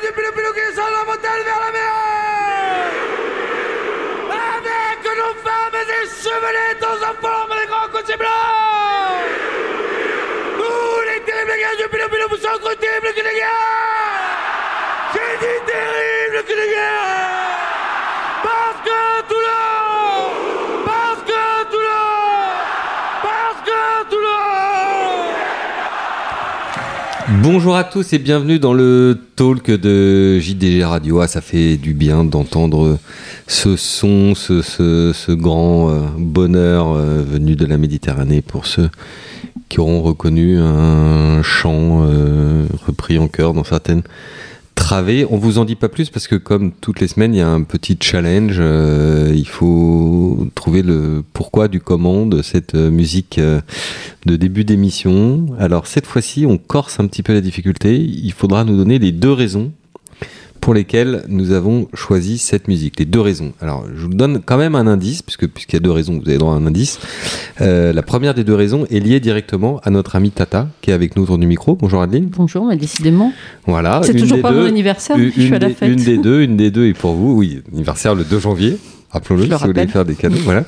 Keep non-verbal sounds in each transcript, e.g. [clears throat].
du pilou qui descend de la montagne vers la mer Avec nos femmes et des chevelets dans un forme des grands côtés blancs Nous, les terribles guerres du pilou pilou, vous sont terribles que les guerres Bonjour à tous et bienvenue dans le talk de JDG Radio. Ah, ça fait du bien d'entendre ce son, ce, grand euh, bonheur euh, venu de la Méditerranée pour ceux qui auront reconnu un chant euh, repris en chœur dans certaines On vous en dit pas plus parce que comme toutes les semaines, il y a un petit challenge. euh, il faut trouver le pourquoi du comment de cette euh, musique euh, de début d'émission. Alors cette fois-ci, on corse un petit peu la difficulté. Il faudra nous donner les deux raisons pour lesquelles nous avons choisi cette musique. Les deux raisons. Alors je vous donne quand même un indice, puisque puisqu'il y a deux raisons, vous avez droit à un indice. Euh, la première des deux raisons est liée directement à notre ami Tata, qui est avec nous autour du micro. Bonjour Adeline. Bonjour, mais décidément. Voilà. c'est toujours pas deux- mon anniversaire, une, je suis à la fête. une des deux, [laughs] une des deux est pour vous. Oui, anniversaire le 2 janvier. Rappelons-le le si vous voulez faire des cadeaux. voilà.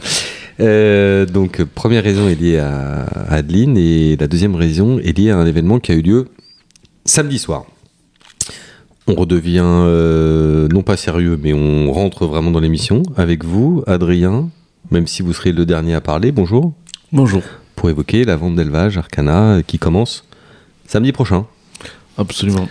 Euh, donc, première raison est liée à Adeline et la deuxième raison est liée à un événement qui a eu lieu samedi soir. On redevient euh, non pas sérieux, mais on rentre vraiment dans l'émission avec vous, Adrien, même si vous serez le dernier à parler. Bonjour. Bonjour. Pour évoquer la vente d'élevage Arcana euh, qui commence samedi prochain. Absolument.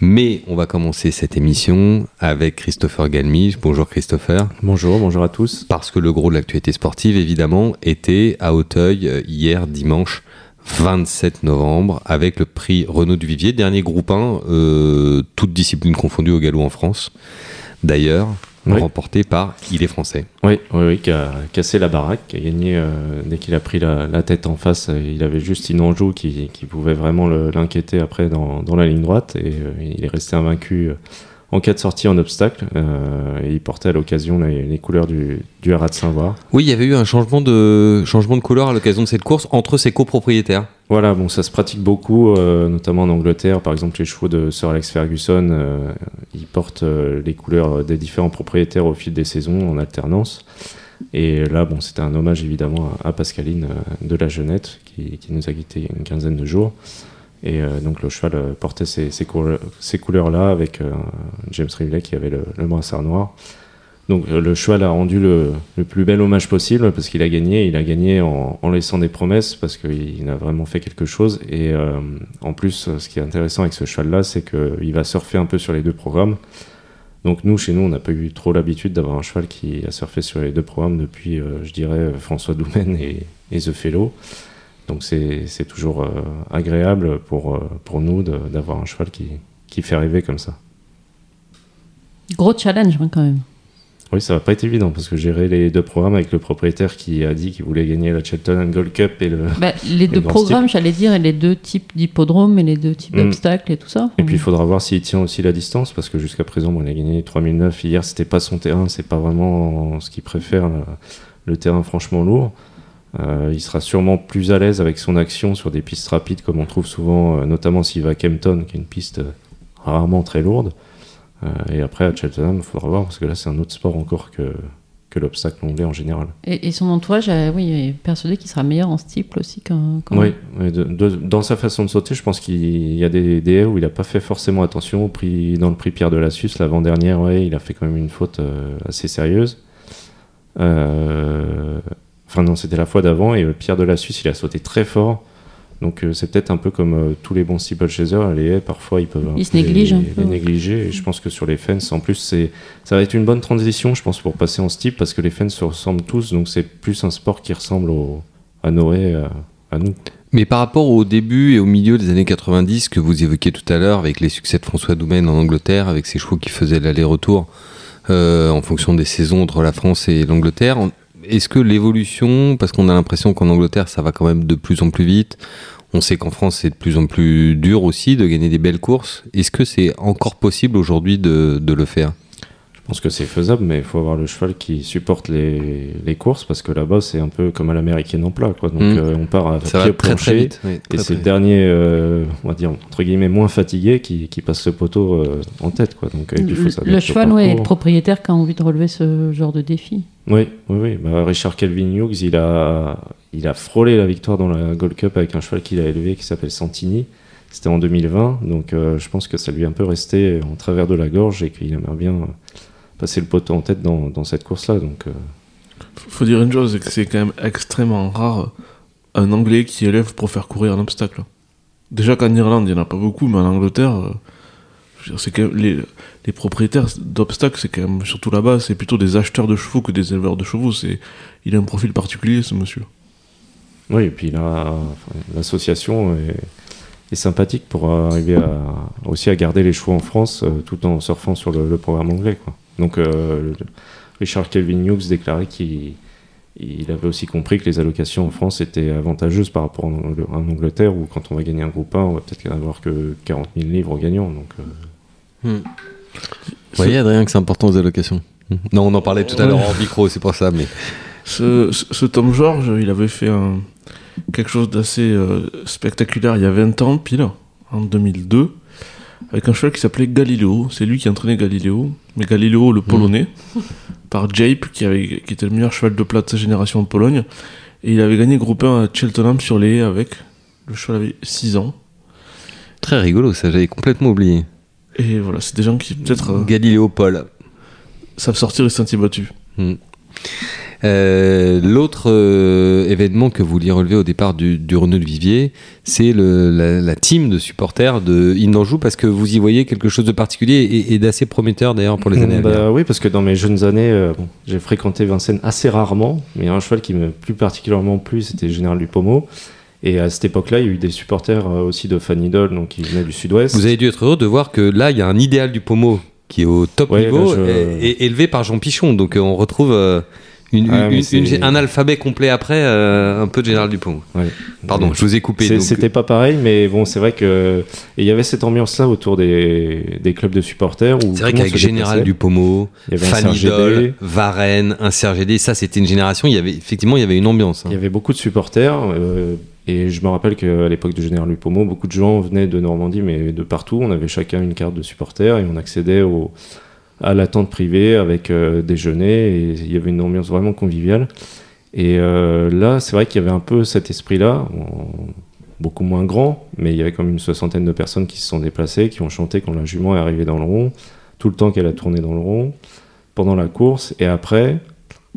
Mais on va commencer cette émission avec Christopher Galmige. Bonjour Christopher. Bonjour, bonjour à tous. Parce que le gros de l'actualité sportive, évidemment, était à Auteuil euh, hier dimanche 27 novembre avec le prix Renaud Duvivier, dernier groupe 1, euh, toutes disciplines confondues au galop en France. D'ailleurs, Oui. remporté par Il est français. Oui, oui, oui, qui a cassé la baraque, qui a gagné euh, dès qu'il a pris la, la tête en face. euh, Il avait juste Inanjou qui, qui pouvait vraiment l'inquiéter après dans, dans la ligne droite et euh, il est resté invaincu euh, en cas de sortie en obstacle. euh, et il portait à l'occasion les, les couleurs du, du Haras de Saint-Var. Oui, il y avait eu un changement de, changement de couleur à l'occasion de cette course entre ses copropriétaires. Voilà, bon, ça se pratique beaucoup, euh, notamment en Angleterre. Par exemple, les chevaux de Sir Alex Ferguson, euh, ils portent euh, les couleurs des différents propriétaires au fil des saisons en alternance. Et là, bon, c'était un hommage évidemment à, à Pascaline de la Jeunette qui, qui nous a quitté une quinzaine de jours. Et euh, donc le cheval euh, portait ces, ces, couleurs- ces couleurs-là avec euh, James Rivley qui avait le, brassard noir. Donc le cheval a rendu le, plus bel hommage possible parce qu'il a gagné. Il a gagné en, laissant des promesses parce qu'il a vraiment fait quelque chose. Et en plus, ce qui est intéressant avec ce cheval-là, c'est qu'il va surfer un peu sur les deux programmes. Donc nous, chez nous, on n'a pas eu trop l'habitude d'avoir un cheval qui a surfé sur les deux programmes depuis, je dirais, François Doumen et, et The Fellow. Donc c'est toujours euh, agréable pour, euh, pour nous d'avoir un cheval qui, qui fait rêver comme ça. Gros challenge hein, quand même. Oui, ça va pas être évident parce que gérer les deux programmes avec le propriétaire qui a dit qu'il voulait gagner la Shelton and Gold Cup et le. Bah, les [laughs] deux programmes, j'allais dire, et les deux types d'hippodromes et les deux types Mm. d'obstacles et tout ça. Et puis il faudra voir s'il tient aussi la distance parce que jusqu'à présent, bon, il a gagné 3009 hier, c'était pas son terrain, c'est pas vraiment ce qu'il préfère, le, le terrain franchement lourd. Euh, il sera sûrement plus à l'aise avec son action sur des pistes rapides comme on trouve souvent, euh, notamment s'il va à Kempton, qui est une piste euh, rarement très lourde. Et après à Cheltenham, il faudra voir parce que là c'est un autre sport encore que, que l'obstacle anglais en général. Et, et son entourage, oui, est persuadé qu'il sera meilleur en steeple aussi qu'en. Oui, oui, de- de- dans sa façon de sauter, je pense qu'il y a des, des haies où il n'a pas fait forcément attention. Au prix, dans le prix Pierre de la Suisse, l'avant-dernière, ouais, il a fait quand même une faute assez sérieuse. Enfin, non, c'était la fois d'avant, et euh, Pierre de la Suisse, il a sauté très fort. Donc, euh, c'est peut-être un peu comme euh, tous les bons steeplechasers, les haies, parfois, ils peuvent Ils se peu les- négligent un les, peu, ouais. négliger. Et je pense que sur les fences, en plus, c'est ça va être une bonne transition, je pense, pour passer en steep, parce que les fences se ressemblent tous, donc c'est plus un sport qui ressemble au, à Noé, à, à nous. Mais par rapport au début et au milieu des années 90 que vous évoquiez tout à l'heure, avec les succès de François Doumen en Angleterre, avec ses chevaux qui faisaient l'aller-retour euh, en fonction des saisons entre la France et l'Angleterre, est-ce que l'évolution, parce qu'on a l'impression qu'en Angleterre ça va quand même de plus en plus vite, on sait qu'en France c'est de plus en plus dur aussi de gagner des belles courses, est-ce que c'est encore possible aujourd'hui de, le faire? Pense que c'est faisable, mais il faut avoir le cheval qui supporte les, les courses parce que là-bas, c'est un peu comme à l'américaine en plat. Quoi. Donc, Mm. euh, on part à Ça pied va très vite. oui, Et c'est le dernier, euh, on va dire, entre guillemets, moins fatigué qui, qui passe le poteau euh, en tête. Quoi. Donc, il faut Le, cheval, et le propriétaire qui a envie de relever ce genre de défi. Oui, oui, oui. Bah, Richard Kelvin Hughes, il a, il a frôlé la victoire dans la Gold Cup avec un cheval qu'il a élevé qui s'appelle Santini. C'était en 2020, donc euh, je pense que ça lui est un peu resté en travers de la gorge et qu'il aimerait bien euh, passer le poteau en tête dans, dans cette course-là. Donc, euh, Faut dire une chose, c'est que c'est quand même extrêmement rare un Anglais qui élève pour faire courir un obstacle. Déjà qu'en Irlande, il n'y en a pas beaucoup, mais en Angleterre, euh, c'est quand même les, les propriétaires d'obstacles, c'est quand même, surtout là-bas, c'est plutôt des acheteurs de chevaux que des éleveurs de chevaux. C'est, il a un profil particulier, ce monsieur. oui, et puis l'association est, est sympathique pour arriver à, aussi à garder les chevaux en France euh, tout en surfant sur le, le programme anglais. Quoi. Donc, euh, Richard Kelvin Hughes déclarait qu'il il avait aussi compris que les allocations en France étaient avantageuses par rapport en, Angl- en Angleterre où quand on va gagner un groupe 1, on va peut-être avoir que 40 000 livres au gagnant. Donc, euh, Vous voyez, Adrien, que c'est important aux allocations. Hmm. Non, on en parlait tout à l'heure en micro, c'est pour ça, mais. Ce, ce, ce Tom George, il avait fait un- quelque chose d'assez euh, spectaculaire il y a 20 ans, pile, en 2002, avec un cheval qui s'appelait Galileo. C'est lui qui entraînait Galileo, mais Galileo le polonais, par Jape, qui, avait, qui était le meilleur cheval de plat de sa génération en Pologne. Et il avait gagné groupe 1 à Cheltenham sur les avec. Le cheval avait 6 ans. Très rigolo, ça, j'avais complètement oublié. Et voilà, c'est des gens qui peut-être euh, Galiléo Paul. savent sortir les sentiers battus. Euh, L'autre euh, événement que vous vouliez relever au départ du, du Renault de Vivier, c'est la, la team de supporters de Indanjou parce que vous y voyez quelque chose de particulier et, et d'assez prometteur d'ailleurs pour les années à Bah venir. oui, parce que dans mes jeunes années, euh, bon, j'ai fréquenté Vincennes assez rarement, mais un cheval qui me plus particulièrement plu, c'était Général du Pommeau. Et à cette époque-là, il y a eu des supporters aussi de Fan Idol, donc qui venaient du sud-ouest. Vous avez dû être heureux de voir que là, il y a un idéal du pommeau qui est au top Ouais, niveau je- et, et élevé par Jean Pichon. Donc on retrouve euh, une, Ah, mais une- c'est- une- un alphabet complet après, euh, un peu de Général Dupont. Ouais. Pardon, je vous ai coupé. C'était pas pareil, mais bon, c'est vrai que. Il y avait cette ambiance-là autour des, des clubs de supporters. C'est vrai qu'avec Général un Fanny Doll, Gédé. Varenne, un Gédé, ça c'était une génération, il y avait, effectivement il y avait une ambiance. hein. Il y avait beaucoup de supporters. euh, et je me rappelle qu'à l'époque du Général Lupomo, beaucoup de gens venaient de Normandie, mais de partout. On avait chacun une carte de supporter et on accédait au, à la tente privée avec euh, déjeuner. Et il y avait une ambiance vraiment conviviale. Et euh, là, c'est vrai qu'il y avait un peu cet esprit-là, beaucoup moins grand, mais il y avait comme une soixantaine de personnes qui se sont déplacées, qui ont chanté quand la jument est arrivée dans le rond, tout le temps qu'elle a tourné dans le rond, pendant la course et après.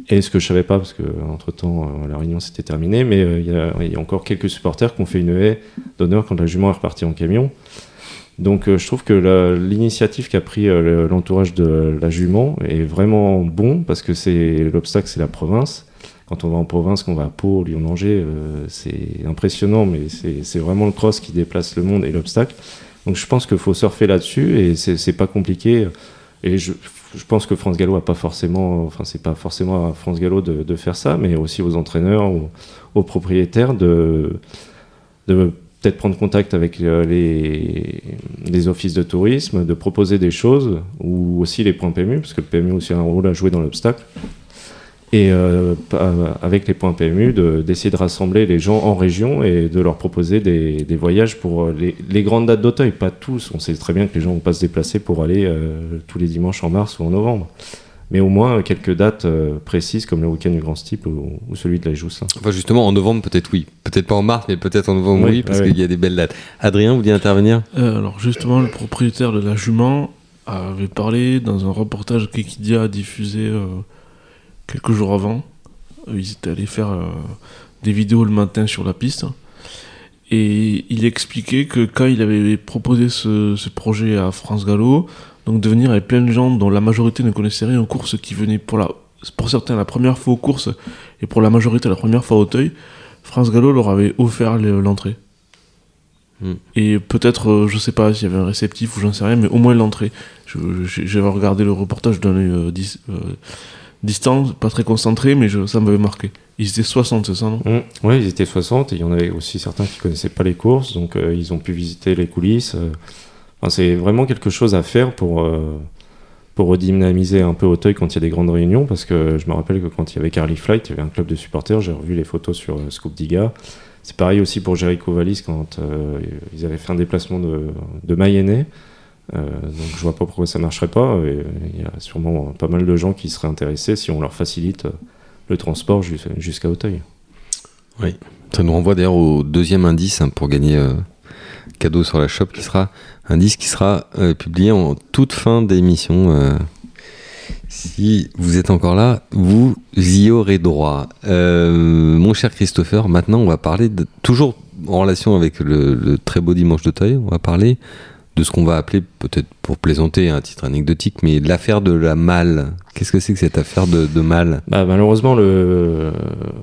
Et ce que je savais pas, parce que entre temps la réunion s'était terminée, mais euh, il y a- il y, a encore quelques supporters qui ont fait une haie d'honneur quand la jument est repartie en camion. Donc euh, je trouve que l'initiative qu'a pris euh, le- l'entourage de la jument est vraiment bon, parce que c'est l'obstacle, c'est la province. Quand on va en province, qu'on va à Pau, Lyon, Angers, euh, c'est impressionnant, mais c'est vraiment le cross qui déplace le monde et l'obstacle. Donc je pense qu'il faut surfer là-dessus et c'est pas compliqué. Et je, pense que France Gallo a pas forcément, enfin c'est pas forcément à France Gallo de, de faire ça, mais aussi aux entraîneurs, aux, aux propriétaires de, de peut-être prendre contact avec euh, les, les offices de tourisme, de proposer des choses, ou aussi les points PMU, parce que le PMU a aussi un rôle à jouer dans l'obstacle. Et euh, avec les points PMU, de- d'essayer de, rassembler les gens en région et de leur proposer des, des voyages pour euh, les, les grandes dates d'Auteuil. Pas tous, on sait très bien que les gens vont pas se déplacer pour aller tous les dimanches en mars ou en novembre. Mais au moins quelques dates euh, précises comme le week-end du Grand Steep ou, ou celui de la Joussin. Enfin justement en novembre peut-être oui, peut-être pas en mars mais peut-être en novembre oui, Oui, parce qu'il y a des belles dates. Adrien, vous voulez intervenir? Euh, alors justement, le propriétaire de la jument avait parlé dans un reportage qu'Equidia a diffusé euh, quelques jours avant. Ils étaient allés faire euh, des vidéos le matin sur la piste. Et il expliquait que quand il avait proposé ce, ce projet à France Gallo, donc de venir avec plein de gens dont la majorité ne connaissait rien aux courses, qui venaient pour, la, pour certains la première fois aux courses et pour la majorité la première fois au Auteuil, France Gallo leur avait offert le- l'entrée. Et peut-être, euh, je sais pas s'il y avait un réceptif ou j'en sais rien, mais au moins l'entrée. J'avais regardé le reportage d'un œil euh, dis- euh, distant, pas très concentré, mais je- ça m'avait marqué. Ils étaient 60, c'est ça, non? Oui, ils étaient 60 et il y en avait aussi certains qui connaissaient pas les courses, donc euh, ils ont pu visiter les coulisses. C'est vraiment quelque chose à faire pour, euh, pour redynamiser un peu Auteuil quand il y a des grandes réunions, parce que je me rappelle que quand il y avait Carly Flight, il y avait un club de supporters, j'ai revu les photos sur euh, Scoop Diga. C'est pareil aussi pour Jericho Vallis quand euh, ils avaient fait un déplacement de, de Mayennais. Euh, donc je vois pas pourquoi ça marcherait pas. Il y a sûrement pas mal de gens qui seraient intéressés si on leur facilite le transport jus- jusqu'à Auteuil. Ça nous renvoie d'ailleurs au deuxième indice hein, pour gagner cadeau sur la shop, qui sera un disque qui sera euh, publié en toute fin d'émission. euh. si vous êtes encore là, vous y aurez droit. Euh, mon cher Christopher, maintenant on va parler, de, toujours en relation avec le, le très beau dimanche d'Auteuil, on va parler de ce qu'on va appeler, peut-être pour plaisanter, un titre anecdotique, mais l'affaire de la malle. Qu'est-ce que c'est que cette affaire de, de malle? Bah, malheureusement, le,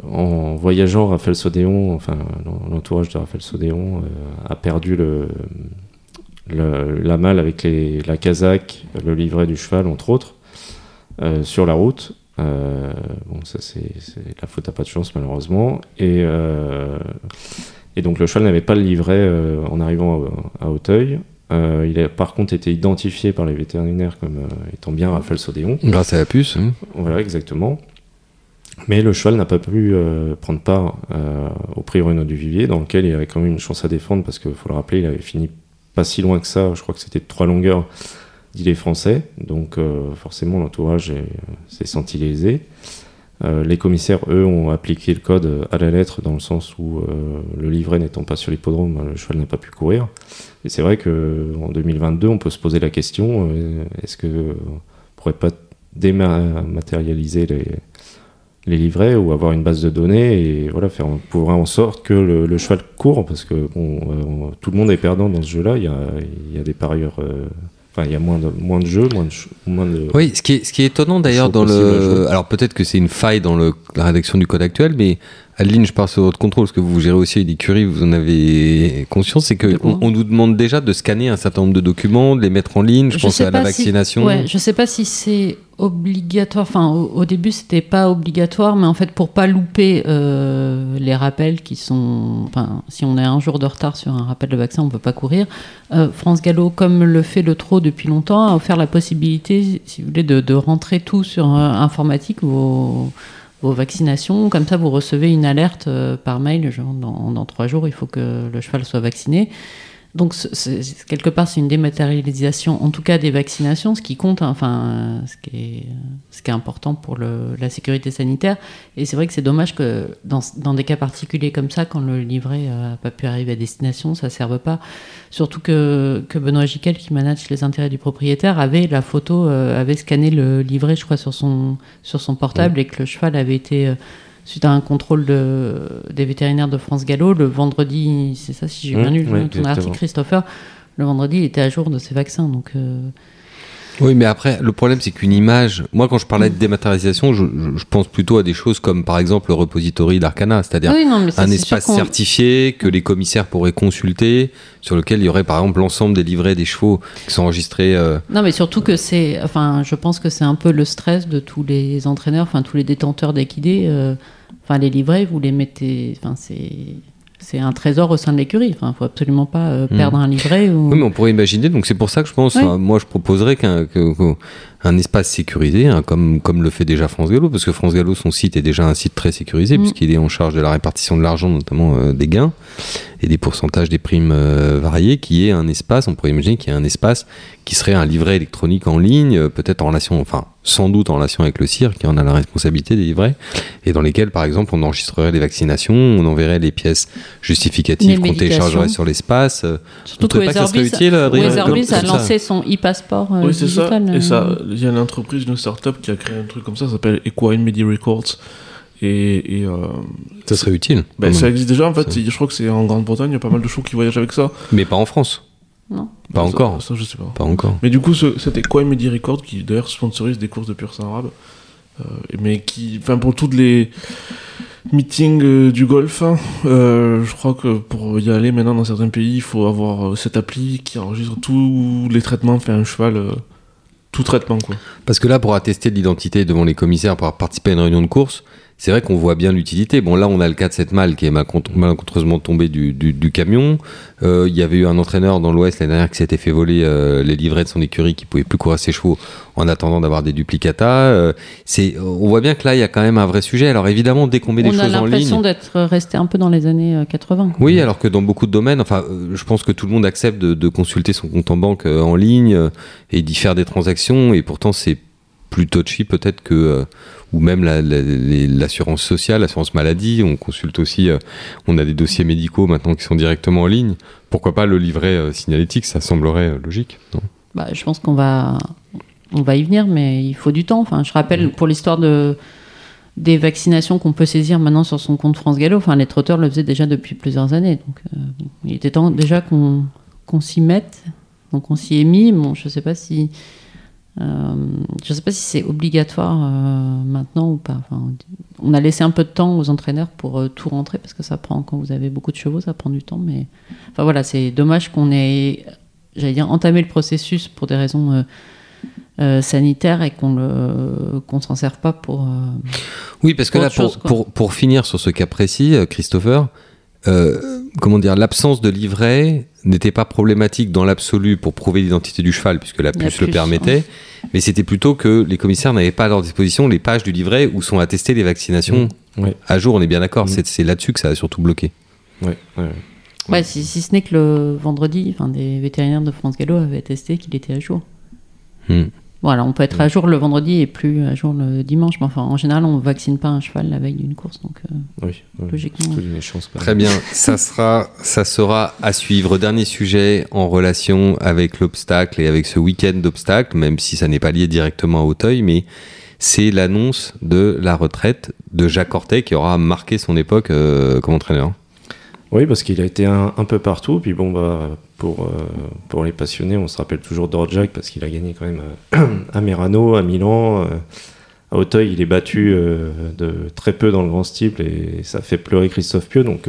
en voyageant, Raphaël Sodéon, enfin l'entourage de Raphaël Sodéon, euh, a perdu le, la malle avec les, la casaque, le livret du cheval, entre autres, euh, sur la route. Euh, bon, ça c'est la faute à pas de chance malheureusement. Et, et donc le cheval n'avait pas le livret en arrivant à Auteuil. Euh, il a par contre été identifié par les vétérinaires comme euh, étant bien Raphaël Sodéon. Grâce à la puce. hein. Voilà, exactement. Mais le cheval n'a pas pu euh, prendre part au prix Renault du Vivier, dans lequel il avait quand même une chance à défendre, parce qu'il faut le rappeler, il avait fini pas si loin que ça, je crois que c'était de trois longueurs d'îlet français, donc forcément l'entourage est- s'est senti lésé. Euh, les commissaires, eux, ont appliqué le code à la lettre, dans le sens où euh, le livret n'étant pas sur l'hippodrome, le cheval n'a pas pu courir. Et c'est vrai qu'en 2022, on peut se poser la question, euh, est-ce que on pourrait pas dématérialiser les, livrets ou avoir une base de données et voilà faire pour en sorte que le, cheval court? Parce que bon, euh, tout le monde est perdant dans ce jeu-là. Il y a, y a des parieurs, euh, enfin il y a moins de moins de jeux, moins de ch- moins de. Oui, ce qui est, ce qui est étonnant d'ailleurs dans le. Alors peut-être que c'est une faille dans le, la rédaction du code actuel, mais Adeline, je pars sur votre contrôle, parce que vous gérez aussi une écurie, vous en avez conscience, c'est qu'on on nous demande déjà de scanner un certain nombre de documents, de les mettre en ligne, je, pense à la si- vaccination. ouais, je sais pas si c'est obligatoire. Enfin, au, début, c'était pas obligatoire, mais en fait, pour pas louper euh, les rappels qui sont. Si on a un jour de retard sur un rappel de vaccin, on peut pas courir. Euh, France Gallo, comme le fait le trop depuis longtemps, a offert la possibilité, si vous voulez, de, rentrer tout sur euh, informatique vos, vaccinations. Comme ça, vous recevez une alerte par mail. Genre, dans trois jours, il faut que le cheval soit vacciné. Donc, c'est- quelque part, c'est une dématérialisation, en tout cas des vaccinations, ce qui compte, hein, enfin, euh, ce qui est, ce qui est important pour le- la sécurité sanitaire. Et c'est vrai que c'est dommage que dans, dans des cas particuliers comme ça, quand le livret n'a pas pu arriver à destination, ça ne serve pas. Surtout que, que Benoît Giquel, qui manage les intérêts du propriétaire, avait la photo, euh, avait scanné le livret, je crois, sur son, sur son portable et que le cheval avait été. euh, Suite à un contrôle de, des vétérinaires de France Gallo, le vendredi, c'est ça si j'ai Mmh, bien lu oui, ton article, Christopher, le vendredi, il était à jour de ses vaccins. Donc, euh, Oui, mais après, le problème, c'est qu'une image. Moi, quand je parlais de dématérialisation, je, pense plutôt à des choses comme, par exemple, le repository d'Arcana, c'est-à-dire oui, un espace certifié que les commissaires pourraient consulter, sur lequel il y aurait, par exemple, l'ensemble des livrets des chevaux qui sont enregistrés. euh, Non, mais surtout que c'est. Enfin, je pense que c'est un peu le stress de tous les entraîneurs, enfin, tous les détenteurs d'équidés. euh, Enfin, les livrets, vous les mettez. Enfin, c'est. C'est un trésor au sein de l'écurie. Enfin, il faut absolument pas euh, perdre un livret. Ou... Oui, mais on pourrait imaginer. Donc c'est pour ça que je pense. Oui. moi, je proposerais qu'un que- que- un espace sécurisé, hein, comme comme le fait déjà France Gallo, parce que France Gallo, son site est déjà un site très sécurisé Mm. puisqu'il est en charge de la répartition de l'argent, notamment euh, des gains et des pourcentages des primes euh, variés, qui est un espace. On pourrait imaginer qu'il y a un espace qui serait un livret électronique en ligne, euh, peut-être en relation, enfin sans doute en relation avec le CIR, qui en a la responsabilité des livrets, et dans lesquels, par exemple, on enregistrerait les vaccinations, on enverrait les pièces justificatives qu'on médications. télécchargerait sur l'espace. Surtout que pas que ça serait Weatherbees- utile, Adrien, Weatherbees comme- a lancé son e-passeport euh, Oui, c'est ça. digital. Et ça. Il y a une entreprise, une start-up qui a créé un truc comme ça, ça s'appelle Equine Media Records. Et, et, euh, Ça serait utile. ben, ça existe déjà, en fait. Ça. Je crois que c'est en Grande-Bretagne, il y a pas mal de chevaux qui voyagent avec ça. Mais pas en France. Non. Pas Ça- encore. Ça, je sais pas. Pas encore. Mais du coup, ce- cet Equine Media Records, qui d'ailleurs sponsorise des courses de pur sang arabe, euh, mais qui, enfin, pour toutes les meetings euh, du golf, hein, euh, je crois que pour y aller maintenant dans certains pays, il faut avoir euh, cette appli qui enregistre tous les traitements fait un cheval, euh, tout traitement. Parce que là, pour attester de l'identité devant les commissaires pour avoir participé à une réunion de course, c'est vrai qu'on voit bien l'utilité. Bon, là, on a le cas de cette malle qui est malencontreusement tombée du, du- du camion. Euh, Il y avait eu un entraîneur dans l'Ouest l'année dernière qui s'était fait voler euh, les livrets de son écurie, qui pouvait plus courir ses chevaux en attendant d'avoir des duplicata. Euh, c'est, on voit bien que là, il y a quand même un vrai sujet. Alors évidemment, dès qu'on met des On a choses en ligne. l'impression d'être resté un peu dans les années euh, 80. quoi. Oui, alors que dans beaucoup de domaines, enfin, je pense que tout le monde accepte de, de consulter son compte en banque en ligne et d'y faire des transactions, et pourtant c'est plus touchy peut-être que, ou même la- la- les- l'assurance sociale, l'assurance maladie, on consulte aussi, euh, on a des dossiers médicaux maintenant qui sont directement en ligne. Pourquoi pas le livret euh, signalétique? Ça semblerait euh, logique. non? Bah, je pense qu'on va, on va y venir, mais il faut du temps. Enfin, je rappelle pour l'histoire de des vaccinations qu'on peut saisir maintenant sur son compte France Gallo. Enfin, les trotteurs le faisaient déjà depuis plusieurs années, donc euh, il était temps déjà qu'on qu'on s'y mette. Donc on s'y est mis. Bon, je sais pas si euh, je sais pas si c'est obligatoire euh, maintenant ou pas. Enfin, on a laissé un peu de temps aux entraîneurs pour euh, tout rentrer parce que ça prend quand vous avez beaucoup de chevaux, ça prend du temps. Mais enfin voilà, c'est dommage qu'on ait j'allais dire, entamer le processus pour des raisons sanitaires et qu'on qu'on s'en serve pas pour. Oui, parce que là, pour, chose, pour, pour finir sur ce cas précis, Christopher, euh, comment dire, l'absence de livret n'était pas problématique dans l'absolu pour prouver l'identité du cheval, puisque la La puce le permettait, mais c'était plutôt que les commissaires n'avaient pas à leur disposition les pages du livret où sont attestées les vaccinations Ouais. à jour, on est bien d'accord, Mm. c'est là-dessus que ça a surtout bloqué. Ouais, ouais, ouais. Ouais, si, si ce n'est que le vendredi, enfin, des vétérinaires de France Gallo avaient testé qu'il était à jour. Hmm. Voilà, on peut être à jour le vendredi et plus à jour le dimanche, mais enfin, en général, on vaccine pas un cheval la veille d'une course, donc euh, Oui, logiquement. Toutes les chances, pas. Très bien, [laughs] ça sera, ça sera à suivre. Dernier sujet en relation avec l'obstacle et avec ce week-end d'obstacle, même si ça n'est pas lié directement à Auteuil, mais c'est l'annonce de la retraite de Jacques Ortet qui aura marqué son époque euh, comme entraîneur. Oui, parce qu'il a été un, un peu partout. Puis bon, bah, pour, euh, pour les passionnés, on se rappelle toujours d'Orjac parce qu'il a gagné quand même euh, [clears throat] à Merano, à Milan. euh, à Auteuil, il est battu de très peu dans le grand steeple et ça fait pleurer Christophe Pieux. Donc,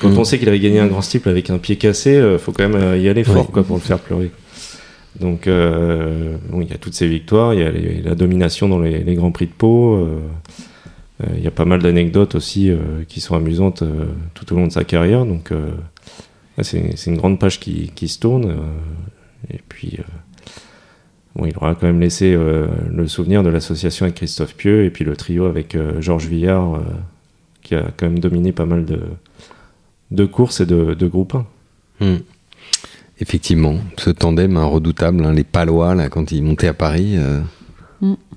quand Mm. on sait qu'il avait gagné un grand steeple avec un pied cassé, il faut quand même y aller fort quoi, pour le faire pleurer. Donc, bon, il y a toutes ces victoires, il y a les- la domination dans les, les grands prix de Pau. Euh, Il y a pas mal d'anecdotes aussi euh, qui sont amusantes euh, tout au long de sa carrière. Donc, c'est une grande page qui, se tourne. et puis, bon, il aura quand même laissé le souvenir de l'association avec Christophe Pieux et puis le trio avec Georges Villard, qui a quand même dominé pas mal de, courses et de, groupes 1. Hmm. Effectivement, ce tandem redoutable, hein, les Palois, quand ils montaient à Paris.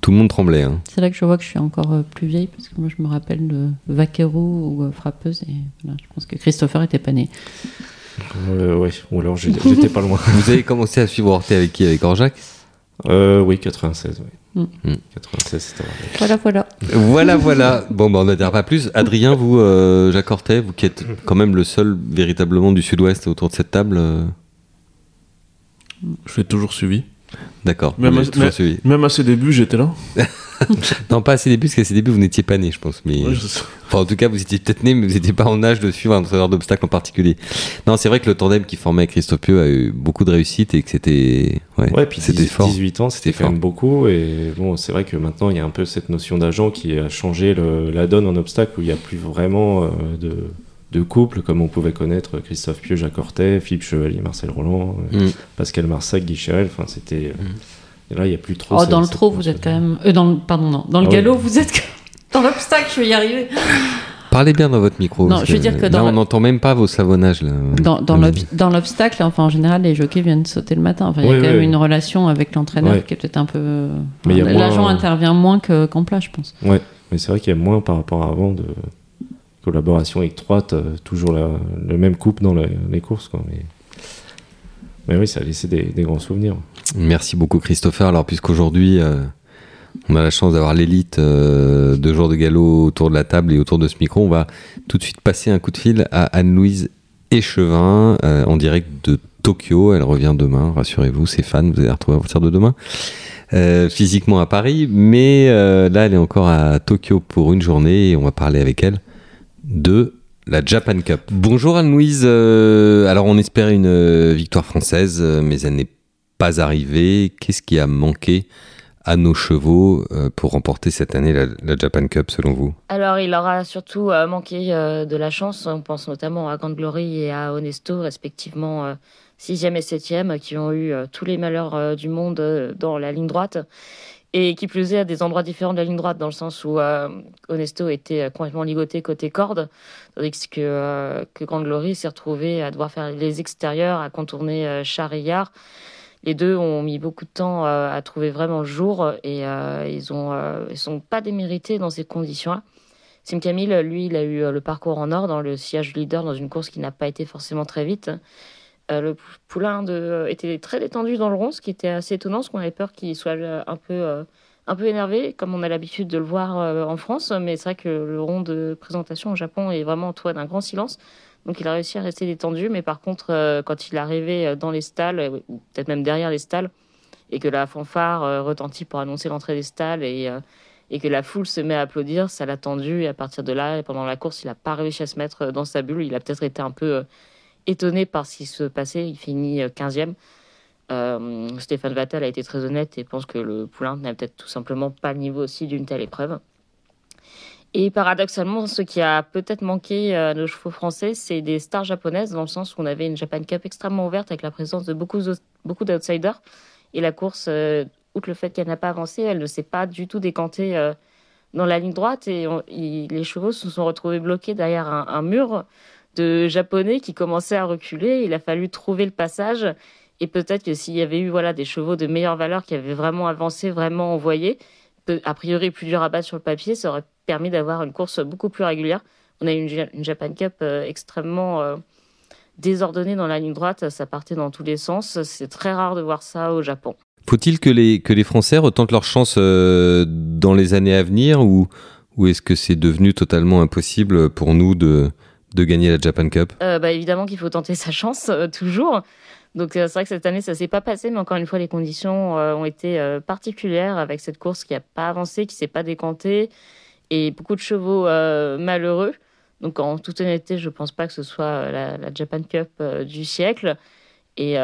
Tout le monde tremblait. hein. C'est là que je vois que je suis encore euh, plus vieille, parce que moi, je me rappelle de Vaquero ou euh, Frappeuse, et voilà, je pense que Christopher était pas né. Euh, ouais, ou alors [laughs] j'étais pas loin. [laughs] Vous avez commencé à suivre Ortet avec qui? Avec Orjac? Euh, oui, 96. Oui. Mm. Mm. 96, c'était vrai. Voilà, voilà. Voilà, voilà. Bon, bah, on ne dira pas plus. Adrien, vous, euh, Jacques Ortet, vous qui êtes quand même le seul véritablement du sud-ouest autour de cette table. euh, Je l'ai toujours suivi. D'accord. Même à-. Même ses débuts, j'étais là. [laughs] Non, pas à ses débuts, parce qu'à ses débuts, vous n'étiez pas né, je pense. Mais... Ouais, je sais. Enfin, en tout cas, vous étiez peut-être né, mais vous n'étiez pas en âge de suivre un entraîneur d'obstacles en particulier. Non, c'est vrai que le tandem qui formait avec Christophe Pieux a eu beaucoup de réussite et que c'était. Ouais, Ouais, puis c'était 10 fort. 18 ans, c'était C'était quand même beaucoup. Et bon, c'est vrai que maintenant, il y a un peu cette notion d'agent qui a changé le- la donne en obstacle où il n'y a plus vraiment euh, de, de couple comme on pouvait connaître Christophe Pieux, Jacques Philippe Chevalier, Marcel Roland, euh, Mm. Pascal Marsac, Guy Chérel. Enfin, c'était. euh, et là, il n'y a plus trop. Oh, dans le trot, vous êtes quand même. Euh, dans le... Pardon, non. Dans le Ah oui. galop, vous êtes. Dans l'obstacle, je vais y arriver. Parlez bien dans votre micro. Non, je veux dire que là, dans on la- n'entend même pas vos savonnages. Là. Dans, dans l'obstacle, enfin, en général, les jockeys viennent sauter le matin. Enfin, il y a quand oui, même oui. une relation avec l'entraîneur Ouais. qui est peut-être un peu. Mais il y a moins- L'agent intervient moins que- qu'en plat, je pense. Ouais, mais c'est vrai qu'il y a moins par rapport à avant de collaboration étroite, euh, toujours la, le même couple dans les courses. Quoi, mais... oui, ça a laissé des, grands souvenirs. Merci beaucoup, Christopher. Alors, puisqu'aujourd'hui, euh, on a la chance d'avoir l'élite euh, de jours de galop autour de la table et autour de ce micro, on va tout de suite passer un coup de fil à Anne-Louise Échevin en direct de Tokyo. Elle revient demain, rassurez-vous, ses fans, vous allez la retrouver à partir de demain. physiquement à Paris, mais là, elle est encore à Tokyo pour une journée et on va parler avec elle de la Japan Cup. Bonjour Anne-Louise. Euh, alors, on espérait une euh, victoire française, euh, mais elle n'est pas arrivée. Qu'est-ce qui a manqué à nos chevaux pour remporter cette année la, la, Japan Cup selon vous? Alors il aura surtout manqué de la chance. On pense notamment à Grand Glory et à Honesto, respectivement 6e et 7e, qui ont eu tous les malheurs du monde dans la ligne droite. Et qui plus est à des endroits différents de la ligne droite, dans le sens où Honesto était complètement ligoté côté corde, tandis que, que Grand Glory s'est retrouvé à devoir faire les extérieurs, à contourner Charillard les deux ont mis beaucoup de temps euh, à trouver vraiment le jour et euh, ils euh, ils sont pas démérités dans ces conditions-là. Sim Camille, lui, il a eu le parcours en or dans le sillage leader dans une course qui n'a pas été forcément très vite. Le poulain de, était très détendu dans le rond, ce qui était assez étonnant, parce qu'on avait peur qu'il soit un peu, un peu énervé, comme on a l'habitude de le voir en France. Mais c'est vrai que le rond de présentation au Japon est vraiment entouré d'un grand silence. Donc il a réussi à rester détendu, mais par contre, euh, quand il est arrivé euh, dans les stalles, euh, peut-être même derrière les stalles, et que la fanfare retentit pour annoncer l'entrée des stalles et, et que la foule se met à applaudir, ça l'a tendu. Et à partir de là, pendant la course, il n'a pas réussi à se mettre dans sa bulle. Il a peut-être été un peu étonné par ce qui se passait. Il finit 15e. Stéphane Vattel a été très honnête et pense que le poulain n'a peut-être tout simplement pas le niveau aussi d'une telle épreuve. Et paradoxalement, ce qui a peut-être manqué à nos chevaux français, c'est des stars japonaises, dans le sens où on avait une Japan Cup extrêmement ouverte avec la présence de beaucoup, d'outsiders. Et la course, euh, outre le fait qu'elle n'a pas avancé, elle ne s'est pas du tout décantée euh, dans la ligne droite. Et, les chevaux se sont retrouvés bloqués derrière un, mur de japonais qui commençaient à reculer. Il a fallu trouver le passage. Et peut-être que s'il y avait eu voilà, des chevaux de meilleure valeur qui avaient vraiment avancé, vraiment envoyé, a priori plus dur à battre sur le papier, ça aurait permis d'avoir une course beaucoup plus régulière. On a eu une, Japan Cup euh, extrêmement euh, désordonnée dans la ligne droite, ça partait dans tous les sens. C'est très rare de voir ça au Japon. Faut-il que les, que les Français retentent leur chance euh, dans les années à venir ou est-ce que c'est devenu totalement impossible pour nous de, de gagner la Japan Cup? Bah, Évidemment qu'il faut tenter sa chance, toujours. Donc euh, c'est vrai que cette année, ça s'est pas passé, mais encore une fois, les conditions euh, ont été euh, particulières avec cette course qui n'a pas avancé, qui s'est pas décantée, et beaucoup de chevaux malheureux. Donc en toute honnêteté, je pense pas que ce soit la, Japan Cup du siècle. Et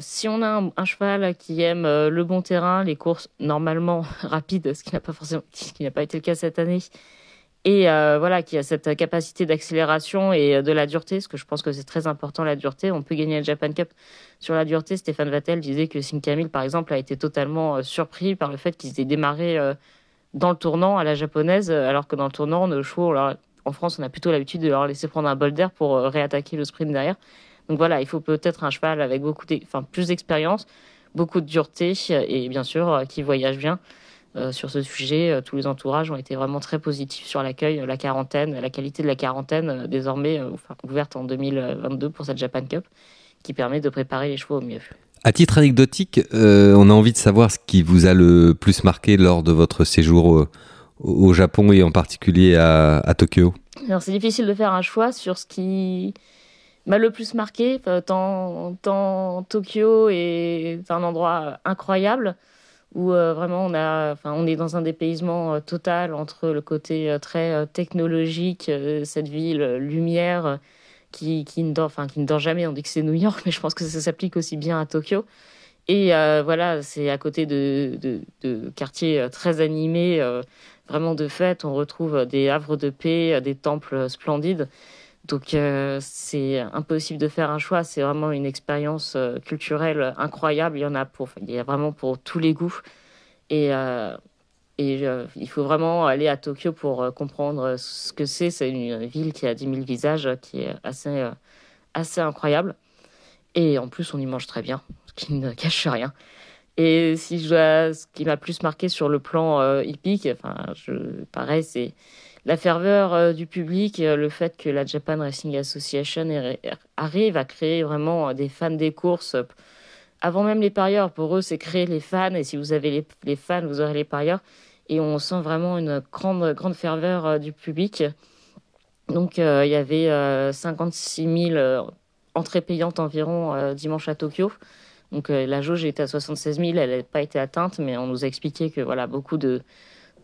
si on a un, cheval qui aime le bon terrain, les courses normalement [laughs] rapides, ce qui n'a pas ce qui n'a pas été le cas cette année, et euh, voilà qui a cette capacité d'accélération et euh, de la dureté, parce que je pense que c'est très important la dureté. On peut gagner la Japan Cup sur la dureté. Stéphane Vattel disait que Sim Camille, par exemple, a été totalement euh, surpris par le fait qu'ils aient démarré dans le tournant à la japonaise, alors que dans le tournant, nos chevaux, en France, on a plutôt l'habitude de leur laisser prendre un bol d'air pour réattaquer le sprint derrière. Donc voilà, il faut peut-être un cheval avec beaucoup, enfin plus d'expérience, beaucoup de dureté et bien sûr qui voyage bien. Euh, sur ce sujet. Euh, tous les entourages ont été vraiment très positifs sur l'accueil, la quarantaine, la qualité de la quarantaine, euh, désormais ouverte en 2022 pour cette Japan Cup, qui permet de préparer les chevaux au mieux. À titre anecdotique, on a envie de savoir ce qui vous a le plus marqué lors de votre séjour au, Japon et en particulier à, à Tokyo. Alors c'est difficile de faire un choix sur ce qui m'a le plus marqué. Tant, tant Tokyo est un endroit incroyable où euh, vraiment on, a, on est dans un dépaysement euh, total entre le côté euh, très technologique, cette ville lumière qui, qui, ne dort, qui ne dort jamais. On dit que c'est New York, [laughs] mais je pense que ça s'applique aussi bien à Tokyo. Et voilà, c'est à côté de, de, de, quartiers très animés, vraiment de fête. On retrouve des havres de paix, des temples splendides. Donc euh, c'est impossible de faire un choix. C'est vraiment une expérience euh, culturelle incroyable. Il y en a pour, il y a vraiment pour tous les goûts. Et, euh, il faut vraiment aller à Tokyo pour comprendre ce que c'est. C'est une ville qui a 10 000 visages, qui est assez, assez incroyable. Et en plus, on y mange très bien, ce qui ne [laughs] cache rien. Et si je dois, ce qui m'a plus marqué sur le plan hippique, enfin, je, pareil, c'est la ferveur euh, du public, euh, le fait que la Japan Racing Association arrive à créer vraiment euh, des fans des courses. Avant même les parieurs, pour eux, c'est créer les fans. Et si vous avez les, fans, vous aurez les parieurs. Et on sent vraiment une grande, grande ferveur du public. Donc, il y avait 56 000 entrées payantes environ dimanche à Tokyo. Donc, la jauge était à 76 000. Elle n'a pas été atteinte, mais on nous a expliqué que voilà, beaucoup de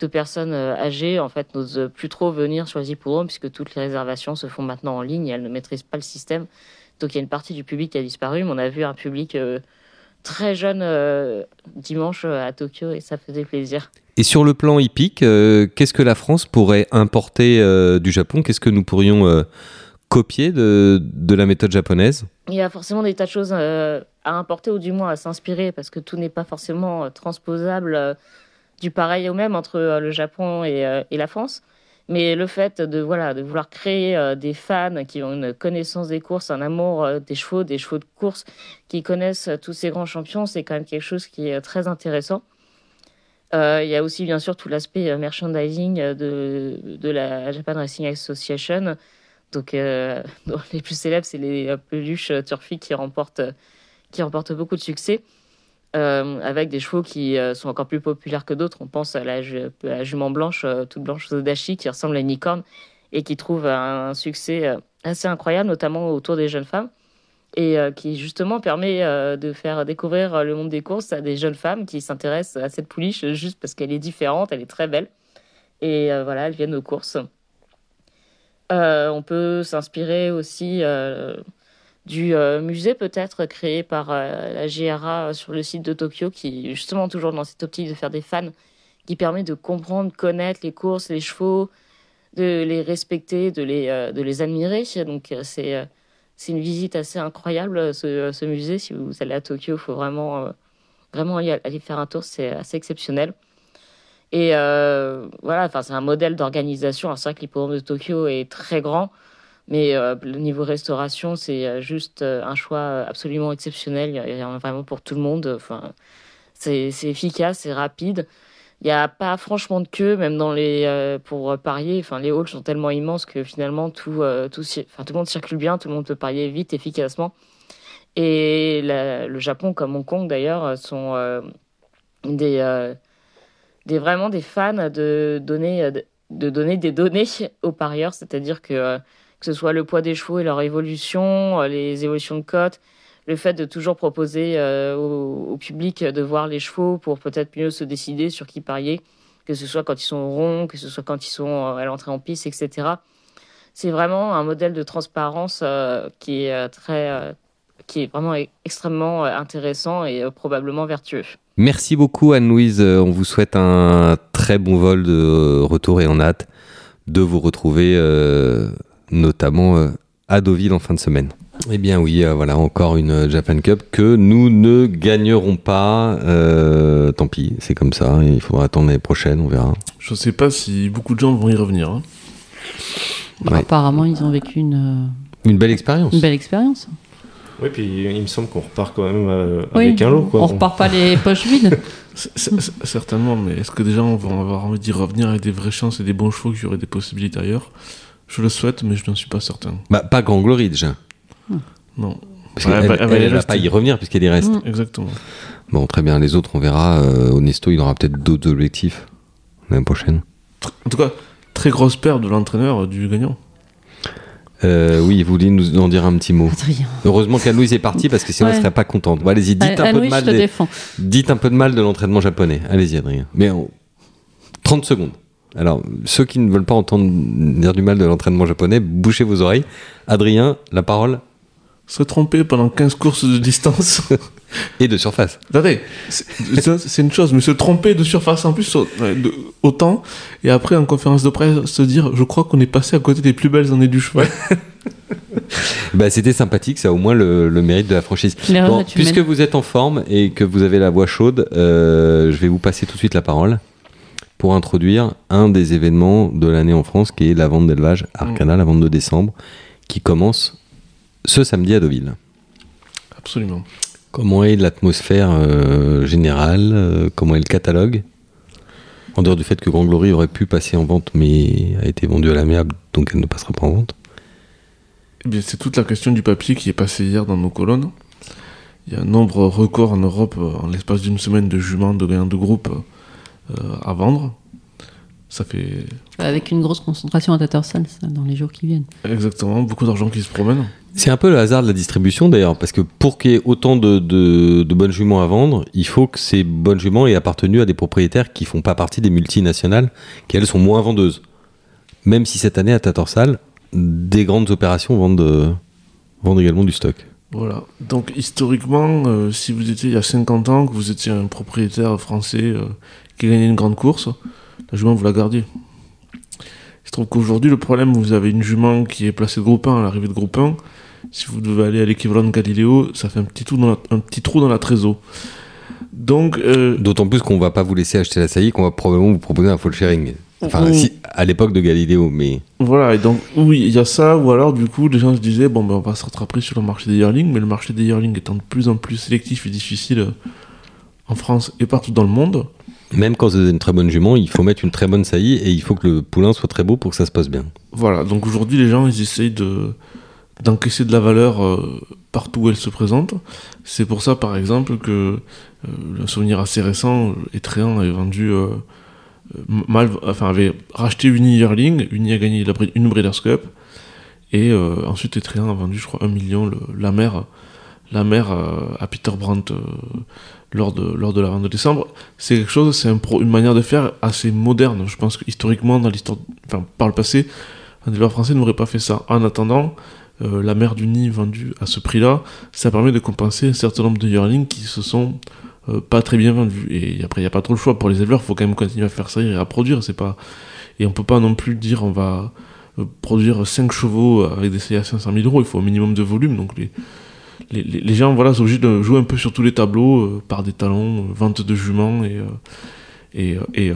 de personnes euh, âgées en fait n'osent plus trop venir sur les hippodromes puisque toutes les réservations se font maintenant en ligne et elles ne maîtrisent pas le système. Donc il y a une partie du public qui a disparu, mais on a vu un public euh, très jeune dimanche à Tokyo et ça faisait plaisir. Et sur le plan hippique, qu'est-ce que la France pourrait importer du Japon? Qu'est-ce que nous pourrions copier de, de, la méthode japonaise? Il y a forcément des tas de choses à importer ou du moins à s'inspirer parce que tout n'est pas forcément transposable du pareil au même entre le Japon et, et la France. Mais le fait de, voilà, de vouloir créer euh, des fans qui ont une connaissance des courses, un amour euh, des chevaux, des chevaux de course, qui connaissent tous ces grands champions, c'est quand même quelque chose qui est très intéressant. Euh, il y a aussi bien sûr tout l'aspect merchandising de, la Japan Racing Association. Donc, [laughs] les plus célèbres, c'est les peluches Turfy qui remportent, qui remportent beaucoup de succès. Euh, avec des chevaux qui euh, sont encore plus populaires que d'autres. On pense à la, jument blanche, euh, toute blanche Zodachi, qui ressemble à une licorne et qui trouve un succès assez incroyable, notamment autour des jeunes femmes, et qui justement permet de faire découvrir le monde des courses à des jeunes femmes qui s'intéressent à cette pouliche juste parce qu'elle est différente, elle est très belle, et voilà, elles viennent aux courses. on peut s'inspirer aussi du euh, musée peut-être créé par euh, la GRA sur le site de Tokyo, qui justement toujours dans cette optique de faire des fans, qui permet de comprendre, connaître les courses, les chevaux, de les respecter, de les, euh, de les admirer. Donc c'est c'est une visite assez incroyable, ce, musée. Si vous allez à Tokyo, il faut vraiment, vraiment y aller faire un tour, c'est assez exceptionnel. Et voilà, c'est un modèle d'organisation. C'est vrai que l'hippodrome de Tokyo est très grand. Mais euh, le niveau restauration, c'est euh, juste euh, un choix absolument exceptionnel. Il y a vraiment pour tout le monde. Enfin, c'est efficace, c'est rapide. Il n'y a pas franchement de queue, même dans les pour parier. Enfin, les halls sont tellement immenses que finalement tout, tout, enfin, tout le monde circule bien, tout le monde peut parier vite, efficacement. Et le Japon, comme Hong Kong d'ailleurs, sont des, des vraiment des fans de donner de donner des données aux parieurs, c'est-à-dire que que ce soit le poids des chevaux et leur évolution, euh, les évolutions de cote, le fait de toujours proposer euh, au, public de voir les chevaux pour peut-être mieux se décider sur qui parier, que ce soit quand ils sont ronds, que ce soit quand ils sont euh, à l'entrée en piste, etc. C'est vraiment un modèle de transparence qui est très, qui est vraiment extrêmement intéressant et probablement vertueux. Merci beaucoup Anne-Louise. On vous souhaite un très bon vol de retour et en hâte de vous retrouver notamment euh, à Deauville en fin de semaine. Eh bien oui, euh, voilà encore une Japan Cup que nous ne gagnerons pas. Euh, tant pis, c'est comme ça. Il faudra attendre l'année prochaine, on verra. Je ne sais pas si beaucoup de gens vont y revenir. Hein. Apparemment, ils ont vécu une une belle expérience. Une belle expérience. Oui, puis il me semble qu'on repart quand même avec un lot. Quoi. On repart pas les poches vides. [laughs] certainement, mais est-ce que déjà on va avoir envie d'y revenir avec des vraies chances et des bons chevaux qui auraient des possibilités ailleurs? Je le souhaite, mais je n'en suis pas certain. Bah, pas Grand Glory déjà. Non. Parce elle, ne va pas y revenir puisqu'elle y reste. Exactement. Bon, très bien. Les autres, on verra. Euh, Onesto, il aura peut-être d'autres objectifs l'année prochaine. En tout cas, très grosse perte de l'entraîneur du gagnant. Euh, oui, vous voulez nous en dire un petit mot? Heureusement qu'Anouise est partie parce que sinon elle serait pas contente. Allez-y, dites, un peu de mal dites un peu de mal de l'entraînement japonais. Allez-y, Adrien. Mais 30 secondes. Alors, ceux qui ne veulent pas entendre dire du mal de l'entraînement japonais, bouchez vos oreilles. Adrien, la parole. Se tromper pendant 15 courses de distance. [laughs] Et de surface. Attendez, c'est une chose, mais se tromper de surface en plus, autant, et après en conférence de presse, se dire je crois qu'on est passé à côté des plus belles années du cheval. [laughs] bah, C'était sympathique, ça a au moins le, mérite de la franchise. puisque vous êtes en forme et que vous avez la voix chaude, euh, je vais vous passer tout de suite la parole pour introduire un des événements de l'année en France, qui est la vente d'élevage Arcana, la vente de décembre, qui commence ce samedi à Deauville. Absolument. Comment est l'atmosphère euh, générale euh, Comment est le catalogue? En dehors du fait que Grand Glory aurait pu passer en vente, mais a été vendu à l'amiable, donc elle ne passera pas en vente. Eh c'est toute la question du papier qui est passé hier dans nos colonnes. Il y a un nombre record en Europe, en l'espace d'une semaine, de juments, de gagnants de groupe euh, à vendre. Ça fait... Avec une grosse concentration à Tattersall dans les jours qui viennent. Exactement, beaucoup d'argent qui se promène. C'est un peu le hasard de la distribution d'ailleurs, parce que pour qu'il y ait autant de, de, bonnes juments à vendre, il faut que ces bonnes juments aient appartenu à des propriétaires qui font pas partie des multinationales, qui elles sont moins vendeuses. Même si cette année à Tattersall, des grandes opérations vendent, vendent également du stock. Voilà. Donc historiquement, euh, si vous étiez il y a 50 ans, que vous étiez un propriétaire français euh, qui gagnait une grande course, la jument, vous la gardiez. Je trouve qu'aujourd'hui, le problème, vous avez une jument qui est placée de groupe 1 à l'arrivée de groupe 1. Si vous devez aller à l'équivalent de Galiléo, ça fait un petit, trou dans la, un petit trou dans la trésor. Donc, euh, D'autant plus qu'on va pas vous laisser acheter la saillie, qu'on va probablement vous proposer un full sharing. Enfin, si, à l'époque de Galiléo, mais Voilà, et donc oui, il y a ça, ou alors du coup, les gens se disaient, bon, ben, on va se rattraper sur le marché des yearlings, mais le marché des yearlings étant de plus en plus sélectif et difficile euh, en France et partout dans le monde, même quand avez une très bonne jument, il faut mettre une très bonne saillie et il faut que le poulain soit très beau pour que ça se passe bien. voilà, donc aujourd'hui, les gens, ils essayent de d'encaisser de la valeur euh, partout où elle se présente. C'est pour ça, par exemple, que euh, le souvenir assez récent, Etrean avait vendu euh, mal, enfin avait racheté Uni Yearling, Uni a gagné une Breeders' Cup, et euh, ensuite Etrean a vendu, je crois, un million la mère, la mère à Peter Brandt lors de lors de la vente de décembre. C'est quelque chose, c'est une manière de faire assez moderne. Je pense que historiquement, dans l'histoire, enfin par le passé, un éleveur français n'aurait pas fait ça. En attendant, euh, la mère du nid vendue à ce prix-là, ça permet de compenser un certain nombre de yearlings qui se sont euh, pas très bien vendus. Et après, il n'y a pas trop le choix pour les éleveurs, il faut quand même continuer à faire ça et à produire. C'est pas... Et on peut pas non plus dire on va euh, produire 5 chevaux avec des à 500 000 euros, il faut un minimum de volume. Donc les, les, gens voilà, sont obligés de jouer un peu sur tous les tableaux, euh, par des talons, euh, vente de juments et, euh,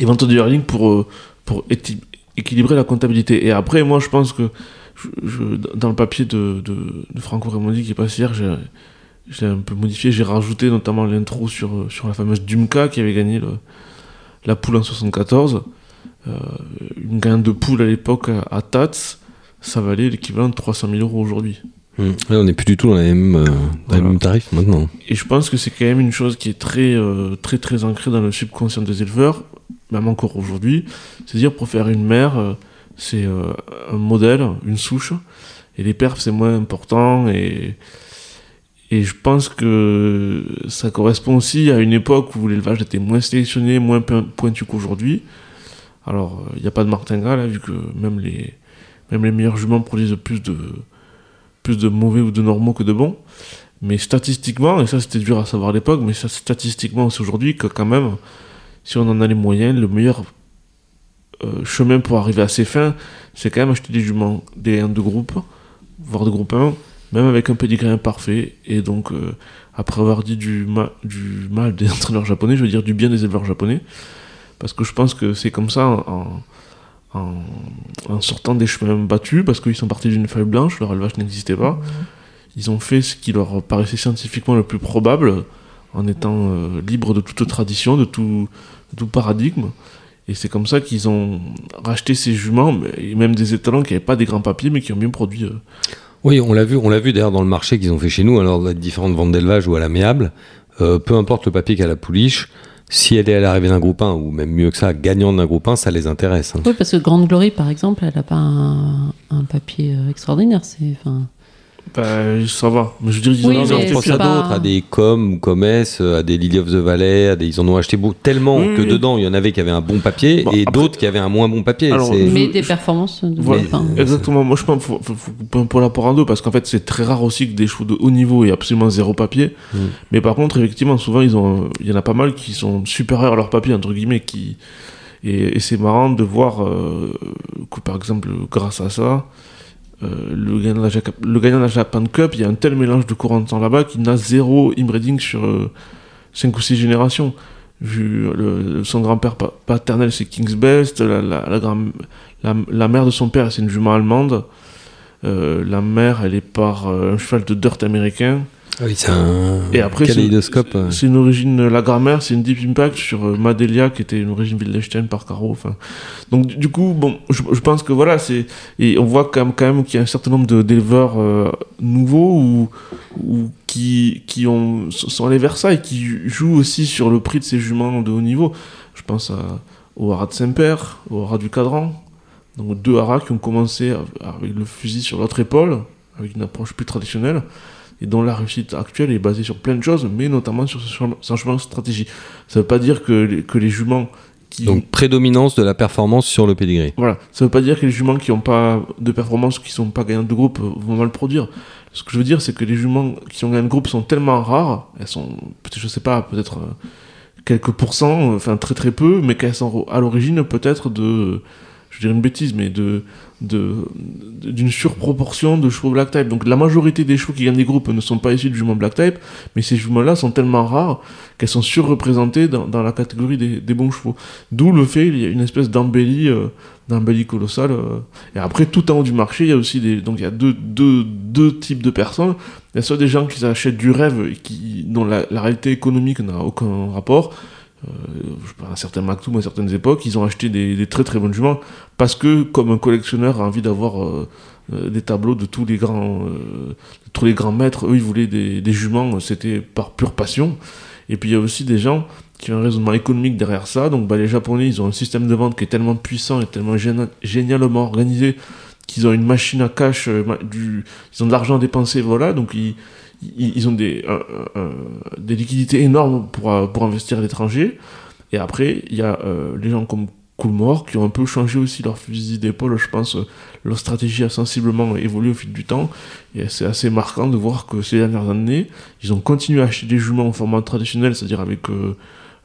vente de yearling pour, pour équilibrer la comptabilité. Et après, moi, je pense que dans le papier de, Franco Raimondi qui est passé hier, j'ai un peu modifié, j'ai rajouté notamment l'intro sur, la fameuse Dumka qui avait gagné la poule en 74. Euh, une gagne de poule à l'époque à, à Tats, ça valait l'équivalent de 300 000 euros aujourd'hui. Là, on n'est plus du tout dans les mêmes, euh, les Voilà. mêmes tarifs maintenant. Et je pense que c'est quand même une chose qui est très, euh, très, très ancrée dans le subconscient des éleveurs, même encore aujourd'hui. C'est-à-dire, pour faire une mère, euh, c'est euh, un modèle, une souche, et les perfs, c'est moins important. Et, et je pense que ça correspond aussi à une époque où l'élevage était moins sélectionné, moins po- pointu qu'aujourd'hui. Alors, il n'y a pas de martingale, hein, vu que même les, même les meilleurs juments produisent plus de, plus de mauvais ou de normaux que de bons. Mais statistiquement, et ça c'était dur à savoir à l'époque, mais statistiquement c'est aujourd'hui que quand même, si on en a les moyens, le meilleur euh, chemin pour arriver à ses fins, c'est quand même acheter des juments, des 1 de groupe, voire de groupe 1, même avec un pédigré imparfait. Et donc, euh, après avoir dit du, ma- du mal des [laughs] entraîneurs japonais, je veux dire du bien des éleveurs japonais, parce que je pense que c'est comme ça en, en, en sortant des chemins battus, parce qu'ils sont partis d'une feuille blanche, leur élevage n'existait pas. Ils ont fait ce qui leur paraissait scientifiquement le plus probable, en étant euh, libres de toute tradition, de tout, de tout paradigme. Et c'est comme ça qu'ils ont racheté ces juments, et même des étalons qui n'avaient pas des grands papiers, mais qui ont bien produit. euh. Oui, on l'a vu, on l'a vu d'ailleurs dans le marché qu'ils ont fait chez nous, alors dans les différentes ventes d'élevage ou à l'amiable, euh, peu importe le papier qu'a la pouliche, si elle est à l'arrivée d'un groupe 1, ou même mieux que ça, gagnante d'un groupe 1, ça les intéresse. hein. Oui, parce que Grande Glory, par exemple, elle n'a pas un, papier euh, extraordinaire. C'est, Ben, ça va. Mais je veux dire, ils Oui, ont mais pensent c'est à d'autres, à des Com ou à des Lily of the Valley, à des... ils en ont acheté beaucoup, tellement que dedans, il y en avait qui avaient un bon papier et d'autres qui avaient un moins bon papier. Alors, mais je- des performances de Voilà, enfin, exactement. Moi, je pense qu'il faut, faut, faut la part en deux parce qu'en fait, c'est très rare aussi que des chevaux de haut niveau aient absolument zéro papier. Mm. Mais par contre, effectivement, souvent, ils ont, il y en a pas mal qui sont supérieurs à leur papier, entre guillemets, qui, et, et c'est marrant de voir euh, que, par exemple, grâce à ça, le, gagnant de la Jaca- le gagnant de la Japan Cup, il y a un tel mélange de courant de temps là-bas qu'il n'a zéro inbreeding sur 5 ou 6 générations. Vu son grand-père pa- paternel, c'est King's Best, la, la, mère de son père, c'est une jument allemande. Euh, la mère, elle est par euh, un cheval de dirt américain. Ah oui, c'est un Et après, c'est- kaléidoscope. euh. C'est une origine, la grammaire, c'est une Deep Impact sur euh, Madelia, qui était une origine Wittgenstein par Caro. Enfin, donc du- coup, bon, je, je pense que voilà, c'est et on voit quand même, quand même qu'il y a un certain nombre d'éleveurs euh, nouveaux ou, ou qui qui ont sont allés vers ça et qui jouent aussi sur le prix de ces juments de haut niveau. Je pense à, au haras de Saint-Père, au haras du Cadran. Donc deux haras qui ont commencé avec le fusil sur l'autre épaule, avec une approche plus traditionnelle et dont la réussite actuelle est basée sur plein de choses, mais notamment sur ce changement- de stratégie. Ça veut pas dire que les, que les juments qui... Donc prédominance de la performance sur le pédigré. Voilà, ça veut pas dire que les juments qui ont pas de performance, qui sont pas gagnants de groupe, euh, vont mal produire. Ce que je veux dire, c'est que les juments qui ont gagné le groupe sont tellement rares, elles sont, peut-être, je sais pas, peut-être euh, quelques pourcents, euh, enfin très très peu, mais qu'elles sont à l'origine peut-être de, je dirais une bêtise, mais de d'une surproportion de chevaux black type. Donc la majorité des chevaux qui gagnent des groupes ne sont pas issus de juments black type, mais ces juments-là sont tellement rares qu'elles sont surreprésentées dans, dans la catégorie des, bons chevaux. D'où le fait il y a une espèce d'embellie, euh, d'embellie colossale. euh. Et après, tout en haut du marché, il y a aussi des, donc il y a deux, deux, deux types de personnes. Il y a soit des gens qui achètent du rêve et qui, dont la, la réalité économique n'a aucun rapport. Euh, je sais pas, un certain Maktoum à certaines époques, ils ont acheté des, des très très bonnes juments parce que, comme un collectionneur a envie d'avoir euh, euh, des tableaux de tous les grands, euh, tous les grands maîtres, eux ils voulaient des, des juments, c'était par pure passion. Et puis il y a aussi des gens qui ont un raisonnement économique derrière ça. Donc bah, les Japonais, ils ont un système de vente qui est tellement puissant et tellement génialement organisé qu'ils ont une machine à cash, euh, du, ils ont de l'argent à dépenser, voilà. Donc ils, ils, ont des, un- des liquidités énormes pour, euh, pour investir à l'étranger. Et après, il y a euh, les gens comme Coolmore qui ont un peu changé aussi leur fusil d'épaule, je pense. Leur stratégie a sensiblement évolué au fil du temps. Et c'est assez marquant de voir que ces dernières années, ils ont continué à acheter des juments en format traditionnel, c'est-à-dire avec euh,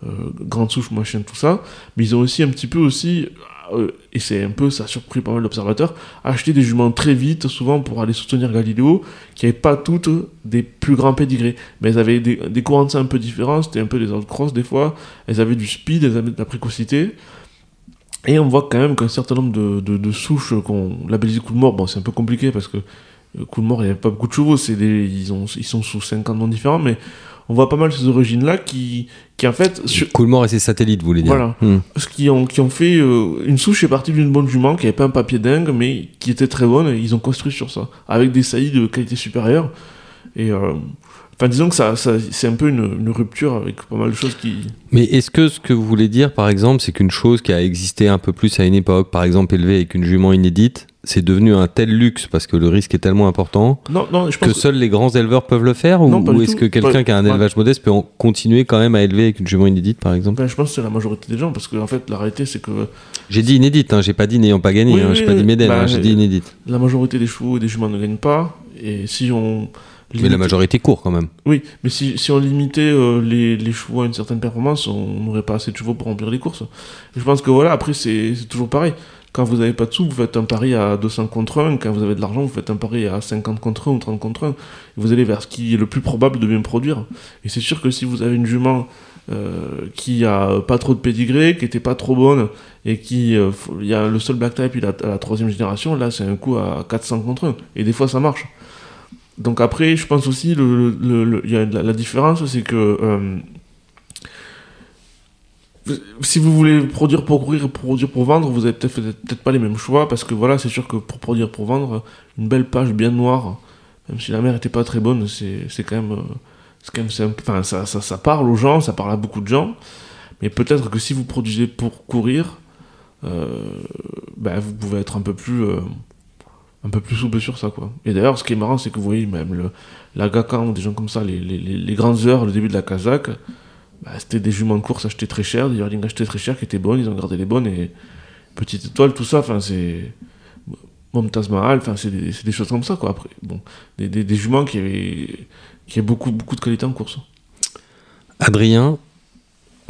euh, grande souche, machin, tout ça. Mais ils ont aussi un petit peu aussi, euh, et c'est un peu, ça a surpris pas mal d'observateurs, acheté des juments très vite, souvent pour aller soutenir Galiléo, qui n'avaient pas toutes des plus grands pédigrés. Mais elles avaient des, courants de ça un peu différents, c'était un peu des outcross des fois. Elles avaient du speed, elles avaient de la précocité. Et on voit quand même qu'un certain nombre de, de, de souches qu'on labellise coup de mort, bon c'est un peu compliqué parce que euh, coup de mort il n'y a pas beaucoup de chevaux, c'est des, ils, ont, ils sont sous 50 noms différents, mais on voit pas mal ces origines-là qui, qui en fait, sur- Coolmore et ses satellites, vous voulez dire Voilà. Hmm. ce qui ont, qui ont fait euh, une souche est partie d'une bonne jument qui avait pas un papier dingue mais qui était très bonne et ils ont construit sur ça avec des saillies de qualité supérieure et euh, enfin disons que ça, ça c'est un peu une, une rupture avec pas mal de choses qui Mais est-ce que ce que vous voulez dire, par exemple, c'est qu'une chose qui a existé un peu plus à une époque, par exemple élevée avec une jument inédite, c'est devenu un tel luxe parce que le risque est tellement important non non je pense que seuls les grands éleveurs peuvent le faire Non, Ou, est-ce que quelqu'un qui a un Ouais. élevage modeste peut en continuer quand même à élever avec une jument inédite, par exemple? Ben, je pense que c'est la majorité des gens parce que en fait la réalité c'est que J'ai dit inédite, hein, j'ai pas dit n'ayant pas gagné, Oui, hein, j'ai pas dit médaille, bah, hein, j'ai dit inédite. la majorité des chevaux et des juments ne gagnent pas et si on Mais la majorité court quand même. Oui, mais si, si on limitait euh, les, les chevaux à une certaine performance, on n'aurait pas assez de chevaux pour remplir les courses. Et je pense que voilà, après, c'est c'est toujours pareil. Quand vous n'avez pas de sous, vous faites un pari à 200 contre 1. Quand vous avez de l'argent, vous faites un pari à 50 contre 1 ou 30 contre 1. Et vous allez vers ce qui est le plus probable de bien produire. Et c'est sûr que si vous avez une jument euh, qui a pas trop de pédigré, qui était pas trop bonne, et qui, euh, il y a le seul black type, il a à la troisième génération, là c'est un coup à 400 contre 1. Et des fois ça marche. Donc après, je pense aussi, le, y a la, différence, c'est que euh, si vous voulez produire pour courir et produire pour vendre, vous avez peut-être peut-être pas les mêmes choix, parce que voilà, c'est sûr que pour produire pour vendre, une belle page bien noire, même si la mer était pas très bonne, c'est quand même, euh, c'est quand même, peu- enfin, ça, ça, parle aux gens, ça parle à beaucoup de gens, mais peut-être que si vous produisez pour courir, euh, ben, vous pouvez être un peu plus euh, un peu plus souple sur ça quoi. Et d'ailleurs ce qui est marrant c'est que vous voyez même le, la Gakan ou des gens comme ça, les, les, grandes heures, le début de la Kazakh, bah, c'était des juments de course achetés très cher, des yearlings achetés très cher qui étaient bonnes, ils ont gardé les bonnes et petite étoile, tout ça, enfin c'est Momtaz Mahal, enfin c'est des, choses comme ça quoi après. Bon, des, des, des juments qui avaient qui avaient beaucoup beaucoup de qualité en course. Adrien,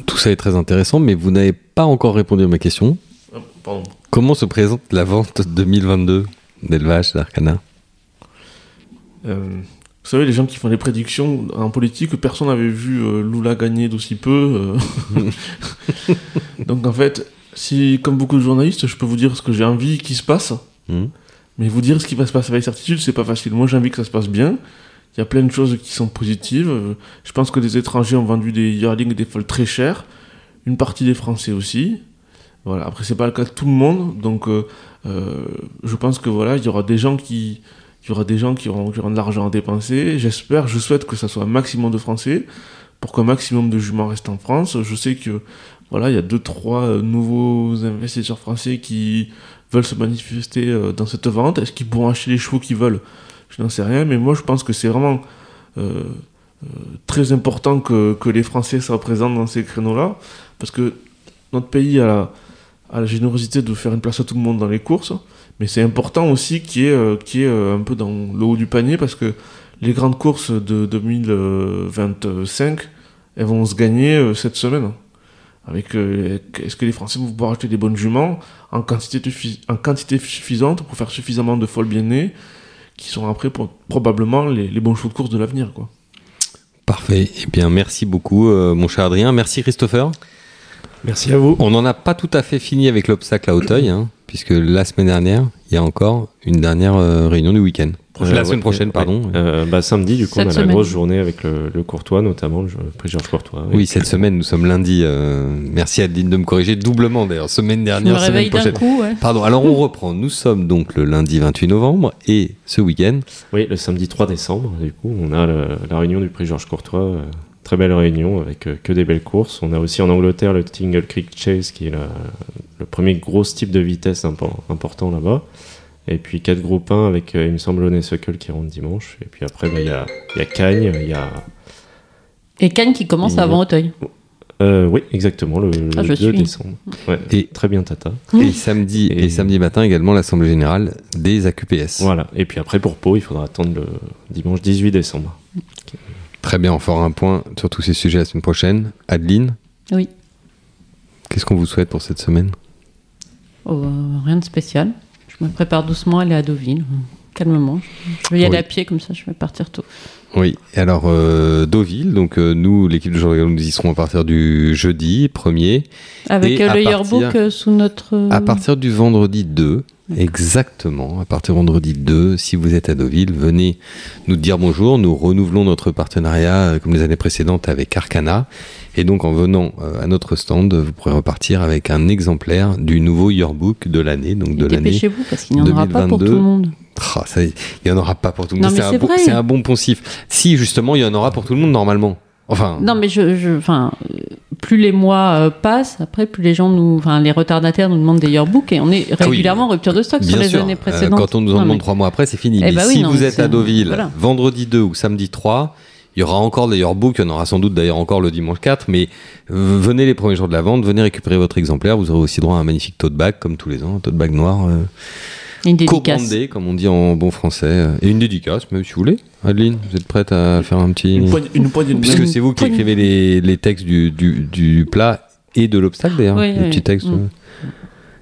tout ça est très intéressant, mais vous n'avez pas encore répondu à ma question. Ah, pardon. Comment se présente la vente 2022 d'élevage d'Arcana Euh, vous savez, les gens qui font des prédictions en politique, personne n'avait vu euh, Lula gagner d'aussi peu. euh. [laughs] Donc en fait, si, comme beaucoup de journalistes, je peux vous dire ce que j'ai envie qu'il se passe, Hmm. mais vous dire ce qui va se passer avec certitude, c'est pas facile. Moi, j'ai envie que ça se passe bien. Il y a plein de choses qui sont positives. Euh, Je pense que les étrangers ont vendu des yearlings et des folles très chers. Une partie des Français aussi. Voilà. Après, c'est pas le cas de tout le monde. Donc, euh, euh, je pense que voilà, il y aura des gens qui, y aura des gens qui auront, qui de l'argent à dépenser. J'espère, je souhaite que ça soit un maximum de Français pour qu'un maximum de juments restent en France. Je sais que voilà, il y a deux trois euh, nouveaux investisseurs français qui veulent se manifester euh, dans cette vente. Est-ce qu'ils pourront acheter les chevaux qu'ils veulent? Je n'en sais rien, mais moi je pense que c'est vraiment très important que, que les Français soient présents dans ces créneaux-là, parce que notre pays a la, a la générosité de faire une place à tout le monde dans les courses, Mais c'est important aussi qu'il y ait, euh, euh, un peu dans le haut du panier parce que les grandes courses de 2025, elles vont se gagner euh, cette semaine. Avec, est-ce que les Français vont pouvoir acheter des bonnes juments en quantité, suffisante pour faire suffisamment de folles bien nées qui sont après probablement les, bons chevaux de course de l'avenir. Parfait. Eh bien, merci beaucoup, mon cher Adrien. Merci, Christopher. Merci à vous. On n'en a pas tout à fait fini avec l'obstacle à Auteuil, hein, puisque la semaine dernière, il y a encore une dernière euh, réunion du week-end. Euh, la ouais, semaine prochaine, ouais. pardon. Euh, bah, samedi, du coup, Cette on a semaine. la grosse journée avec le, le Courtois, notamment le prix Georges Courtois. Oui, Et cette semaine, nous sommes lundi. euh, merci Adeline de me corriger doublement d'ailleurs. Semaine Je me dernière, semaine prochaine. coup, ouais. Pardon, alors on reprend. Nous sommes donc le lundi 28 novembre et ce week-end, Oui, le samedi 3 décembre, du coup, on a le- la réunion du prix Georges Courtois. Très belle réunion avec euh, que des belles courses. On a aussi en Angleterre le Tingle Creek Chase, qui est la- le premier gros type de vitesse impo- important là-bas. Et puis quatre groupes 1 avec, euh, il me semble, Honeysuckle qui rentre dimanche. Et puis après, bah, il y, a, il y a Cagnes, il y a. Et Cannes qui commence avant Auteuil. euh, oui, exactement, le, le Ah, je 2 suis. décembre. Ouais, Et- très bien, Tata. et samedi et, Et- samedi matin également l'assemblée générale des AQPS. Voilà. Et puis après, pour Pau, il faudra attendre le dimanche 18 décembre. Très bien, on fera un point sur tous ces sujets la semaine prochaine. Adeline, Oui. qu'est-ce qu'on vous souhaite pour cette semaine? Oh, euh, rien de spécial. Je me prépare doucement à aller à Deauville. Calmement. Je vais y aller Oui. à pied, comme ça je vais partir tôt. Oui, et alors euh, Deauville, donc euh, nous, l'équipe de Journal, nous y serons à partir du jeudi 1er, Avec Et le partir- yearbook euh, sous notre. à partir du vendredi 2, exactement, à partir vendredi 2, si vous êtes à Deauville, venez nous dire bonjour, nous renouvelons notre partenariat euh, comme les années précédentes avec Arcana, et donc en venant euh, à notre stand, vous pourrez repartir avec un exemplaire du nouveau yearbook de l'année, donc de l'année Dépêchez-vous parce qu'il n'y en aura pas pour tout 2022. le monde. Ah, ça, il n'y en aura pas pour tout le monde. un, bon- c'est un bon poncif. Si, justement, il y en aura pour tout le monde normalement. Enfin, Non, mais je, je, enfin, plus les mois euh, passent, après, plus les gens nous, enfin, les retardataires nous demandent des yearbooks et on est régulièrement en rupture de stock sur les sûr, années euh, précédentes. quand on nous en demande mais- trois mois après, c'est fini. Eh mais bah oui, si non, vous êtes à Deauville, voilà. vendredi 2 ou samedi 3, il y aura encore des yearbooks, il y en aura sans doute d'ailleurs encore le dimanche 4, mais venez les premiers jours de la vente, venez récupérer votre exemplaire, vous aurez aussi droit à un magnifique tote bag, comme tous les ans, un tote bag noir, euh, Une dédicace. co-brandé, comme on dit en bon français, et une dédicace, même si vous voulez. Adeline, vous êtes prête à faire un petit... Une poignée, une poignée de Puisque main. c'est vous qui écrivez les, les textes du, du, du plat et de l'obstacle d'ailleurs, Oui, les oui. petits textes. Mm.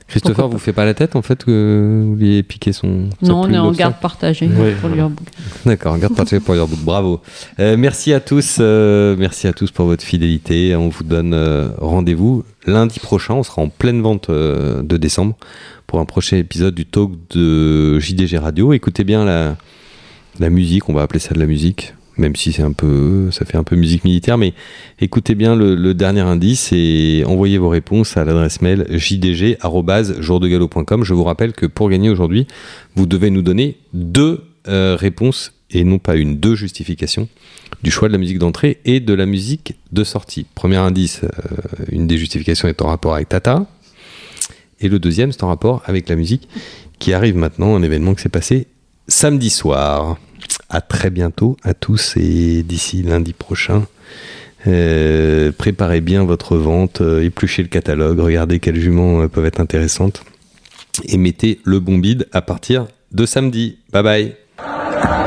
Christopher, Pourquoi vous fait pas la tête en fait que vous vouliez piquer son. Non, on est en garde partagée Ouais, pour yearbook. D'accord, garde partagée pour Yearbook, bravo. Euh, merci à tous, euh, merci à tous pour votre fidélité. On vous donne euh, rendez-vous lundi prochain. On sera en pleine vente euh, de décembre pour un prochain épisode du talk de JDG Radio. Écoutez bien la, la musique, on va appeler ça de la musique, même si c'est un peu, ça fait un peu musique militaire, mais écoutez bien le, dernier indice et envoyez vos réponses à l'adresse mail jdg@jourdegalo.com. Je vous rappelle que pour gagner aujourd'hui, vous devez nous donner deux euh, réponses et non pas une, deux justifications du choix de la musique d'entrée et de la musique de sortie. Premier indice, euh, une des justifications est en rapport avec Tata. Et le deuxième, c'est en rapport avec la musique qui arrive maintenant, un événement qui s'est passé samedi soir. À très bientôt à tous et d'ici lundi prochain. euh, préparez bien votre vente, euh, épluchez le catalogue, regardez quelles juments euh, peuvent être intéressantes et mettez le bon bid à partir de samedi. Bye bye